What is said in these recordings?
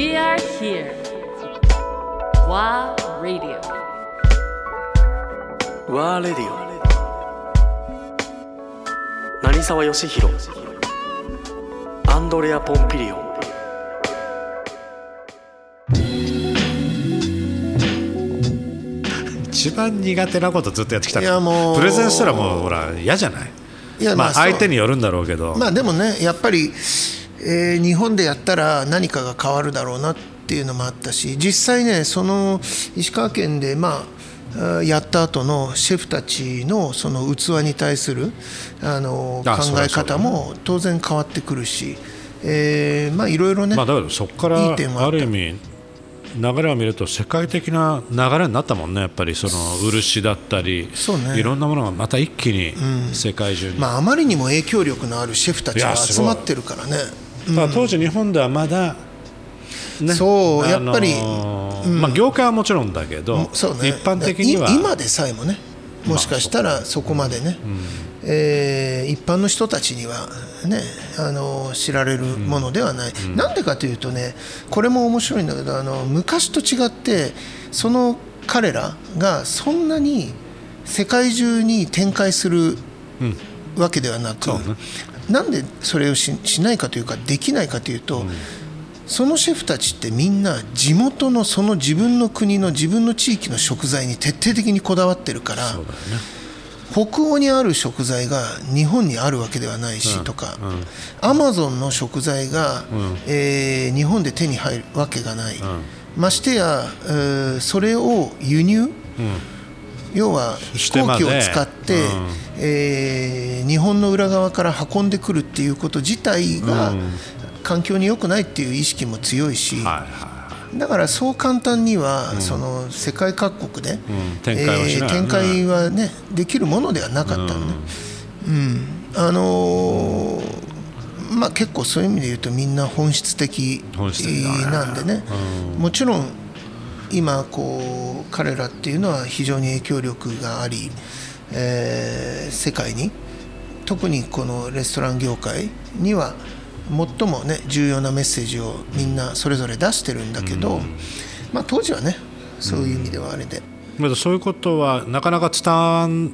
We are here. WA Radio. ワーレディオ成沢義弘アンドレア・ポンピリオン。一番苦手なことずっとやってきたいやもう。プレゼンしたらもうほら嫌じゃない？いやまあまあ相手によるんだろうけど、まあでもねやっぱり、えー日本でやったら何かが変わるだろうなっていうのもあったし実際ねその石川県でまあやった後のシェフたちのその器に対するあの考え方も当然変わってくるし、えーまあいろいろね、まあだけどそこからある意味流れを見ると世界的な流れになったもんねやっぱりその漆だったりそうね。いろんなものがまた一気に世界中に、まあ、あまりにも影響力のあるシェフたちが集まってるからね。ただ当時日本ではまだ、ねそうやっぱりまあ、業界はもちろんだけど、ね、一般的にはい今でさえもねもしかしたらそこまでね、えー一般の人たちにはねあの知られるものではない、なんでかというとねこれも面白いんだけどあの昔と違ってその彼らがそんなに世界中に展開するわけではなく、そうねなんでそれをししないかというかできないかというと、そのシェフたちってみんな地元のその自分の国の自分の地域の食材に徹底的にこだわってるからね。北欧にある食材が日本にあるわけではないしとかアマゾンの食材が、えー日本で手に入るわけがない、ましてや、えーそれを輸入、要は飛行機を使って、うん。えー日本の裏側から運んでくるっていうこと自体が環境に良くないっていう意識も強いし、はいはだからそう簡単には、その世界各国で、展開はね。えー展開はねできるものではなかったのね。うん。あのーまあ、結構そういう意味で言うとみんな本質的本質的だね。なんでね、もちろん今こう彼らっていうのは非常に影響力があり、えー世界に特にこのレストラン業界には最もね重要なメッセージをみんなそれぞれ出してるんだけど、まあ、当時はねそういう意味ではあれで。いまだそういうことはなかなか伝わん伝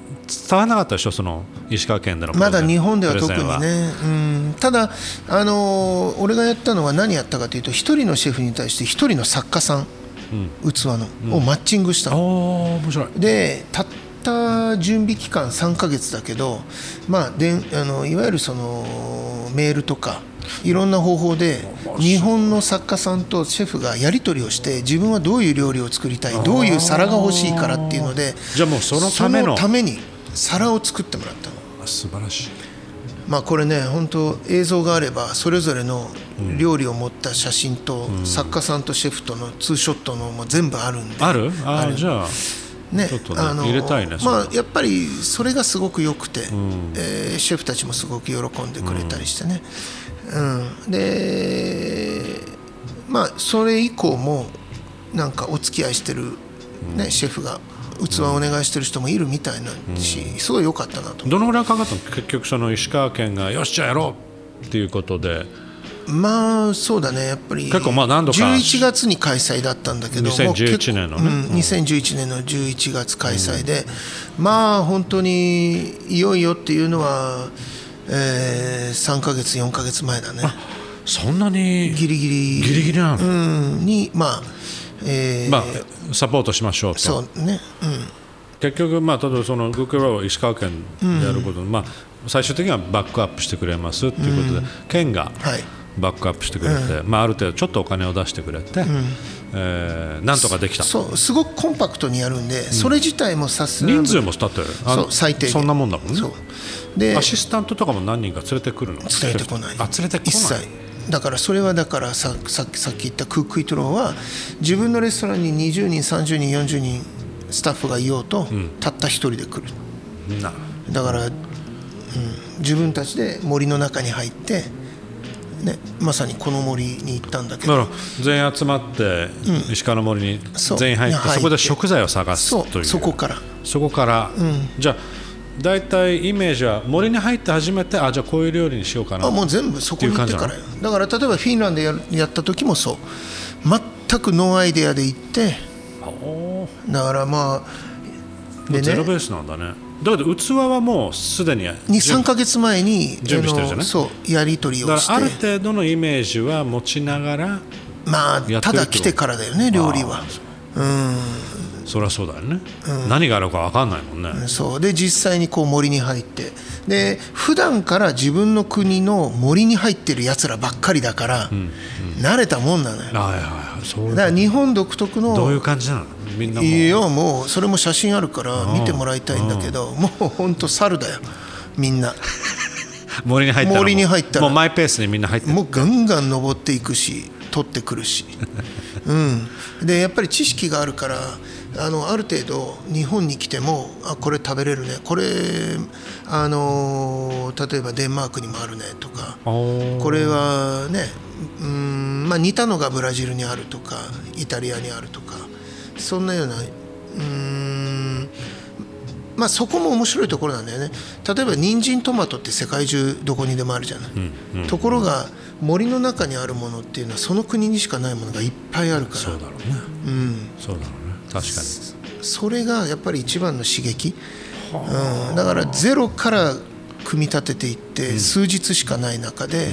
わらなかったでしょ？その石川県でのまだ日本では特にね、うん、ただ、あのー俺がやったのは何やったかというと一人のシェフに対して一人の作家さん、器の、をマッチングした。おの、お面白い。でたった準備期間3ヶ月だけど、まあ、であのいわゆるそのメールとかいろんな方法で日本の作家さんとシェフがやり取りをして自分はどういう料理を作りたいどういう皿が欲しいからっていうのでじゃあもうそのためのために皿を作ってもらったの。あ素晴らしい。まあこれね本当映像があればそれぞれの料理を持った写真と作家さんとシェフとのツーショットのも全部あるんで。ある？あじゃあねちょっとねあの入れたいねまあやっぱりそれがすごく良くて、えーシェフたちもすごく喜んでくれたりしてね、うん。でまあそれ以降もなんかお付き合いしてる、ねシェフが器をお願いしてる人もいるみたいなし、すごい良かったなと。どのぐらいかかったの？結局その石川県がよしじゃあやろうっていうことでまあそうだね。やっぱり結構まあ何度か11月に開催だったんだけど2011もう結構年のね。うん、2011年の11月開催で、まあ本当にいよいよっていうのは、えー、3か月4か月前だね。そんなにギリギリ。ギリギリなの？うん、にまあ、えーまあサポートしましょうと。そうね、うん、結局、まあ、例えばその Google は石川県でやること、まあ、最終的にはバックアップしてくれますっていうことで、県がはいバックアップしてくれて、まあ、ある程度ちょっとお金を出してくれて、えーなんとかできた。そうすごくコンパクトにやるんで、それ自体もさすが人数もだってあそう最低限。そんなもんだもんね。でアシスタントとかも何人か連れてくるの？連れてこない。あ連れてこない。一切。だからそれはだからささっきさっき言ったクックイトローは自分のレストランに20人30人40人スタッフがいようと、たった一人で来る。なだから、うん、自分たちで森の中に入って、ね、まさにこの森に行ったんだけど。全員集まって、石川の森に全員入ってそこで食材を探すそという。う。そこから。そこから、じゃあ大体イメージは森に入って初めてあじゃあこういう料理にしようかな。あもう全部そこに行ってから。よだから例えばフィンランドでやるやった時もそう。全くノーアイデアで行って。だからまあでね。ゼロベースなんだねだけど器はもうすでにに3か月前に準備してるじゃない？そうやり取りだをして。ある程度のイメージは持ちながらまあただ来てからだよね料理は。そりゃそうだよね、何があるか分かんないもんね、そう。で実際にこう森に入って。で普段から自分の国の森に入ってるやつらばっかりだから、慣れたもんなのよ。だかはいはいはい。そういうら日本独特のどういう感じなの？みんなも。ういいよもうそれも写真あるから見てもらいたいんだけどもうほんと猿だよみんな。森に入ったらもう。森に入ったら。もうマイペースにみんな入ってる。もうガンガン登っていくし取ってくるし、うん、でやっぱり知識があるからあのある程度日本に来てもあこれ食べれるねこれあの例えばデンマークにもあるねとか。これはねうん、まあ、似たのがブラジルにあるとかイタリアにあるとかそんなようなうんまあそこも面白いところなんだよね。例えば人参トマトって世界中どこにでもあるじゃない、ところが森の中にあるものっていうのはその国にしかないものがいっぱいあるから。そうだろうね。うん、そうだろうね。確かに。それがやっぱり一番の刺激、うん、だからゼロから組み立てていって数日しかない中で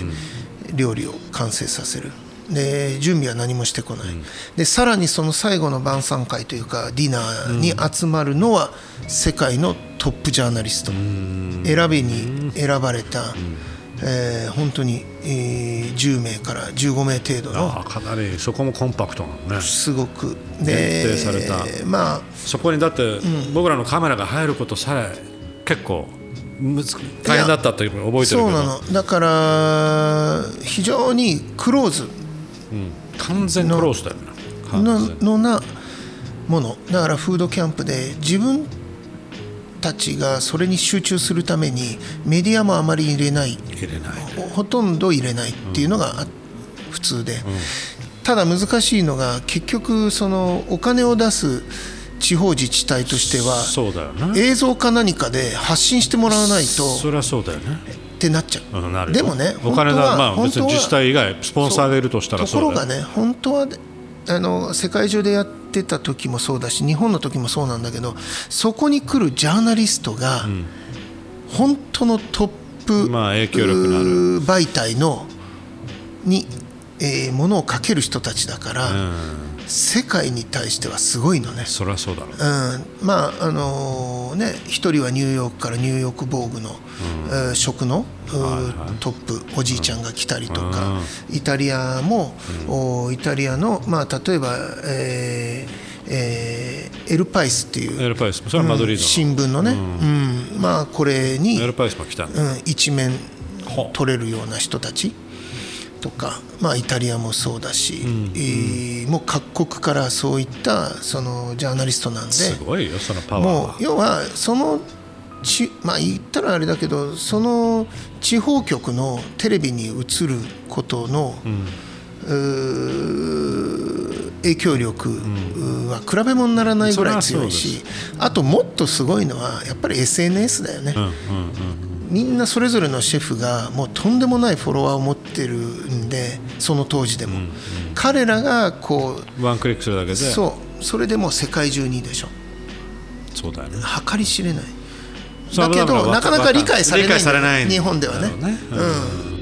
料理を完成させるで準備は何もしてこない、でさらにその最後の晩餐会というかディナーに集まるのは世界のトップジャーナリスト。選びに選ばれた、えー本当に、えー10名から15名程度のああかなりそこもコンパクトなのね。すごく。限定された。まあそこにだって僕らのカメラが入ることさえ結構大変だったって覚えてるけど。そうなの。だから非常にクローズ完全クローズだよね。完のなもの。だからフードキャンプで自分たちがそれに集中するためにメディアもあまり入れない。入れないほほとんど入れないっていうのがあ普通で、ただ難しいのが結局そのお金を出す地方自治体としては映像か何かで発信してもらわないと。そりゃそうだよねってなっちゃう。うんでもねお金本当はだまあ別に自治体以外スポンサーがいるとしたらとそうだよ。ころがね本当はあの世界中でやってた時もそうだし日本の時もそうなんだけどそこに来るジャーナリストが、本当のトップ、まあ影響力のある。媒体のに、えーものをかける人たちだから、世界に対してはすごいのね。そりゃそうだろう。うん、まああのね一人はニューヨークからニューヨーク防具の、えー食の、うートップおじいちゃんが来たりとか、イタリアも、おイタリアの、まあ、例えば、えーえーエルパイスっていうエルパイスそれはマドリードの。新聞のね、うん。まあこれに、エルパイスも来たうん、一面取れるような人たちとか、まあ、イタリアもそうだし、えーもう各国からそういったそのジャーナリストなんですごいよそのパワーは。もう要はそのちまあ言ったらあれだけどその地方局のテレビに映ることの、うー影響力は比べ物にならないぐらい強いし、あともっとすごいのはやっぱり SNS だよね、うんうんうんみんなそれぞれのシェフがもうとんでもないフォロワーを持ってるんでその当時でも、彼らがこうワンクリックするだけで。そうそれでもう世界中にでしょ。そうだよね。計り知れない。だけどなかなか理解されない日本ではね。ね。うん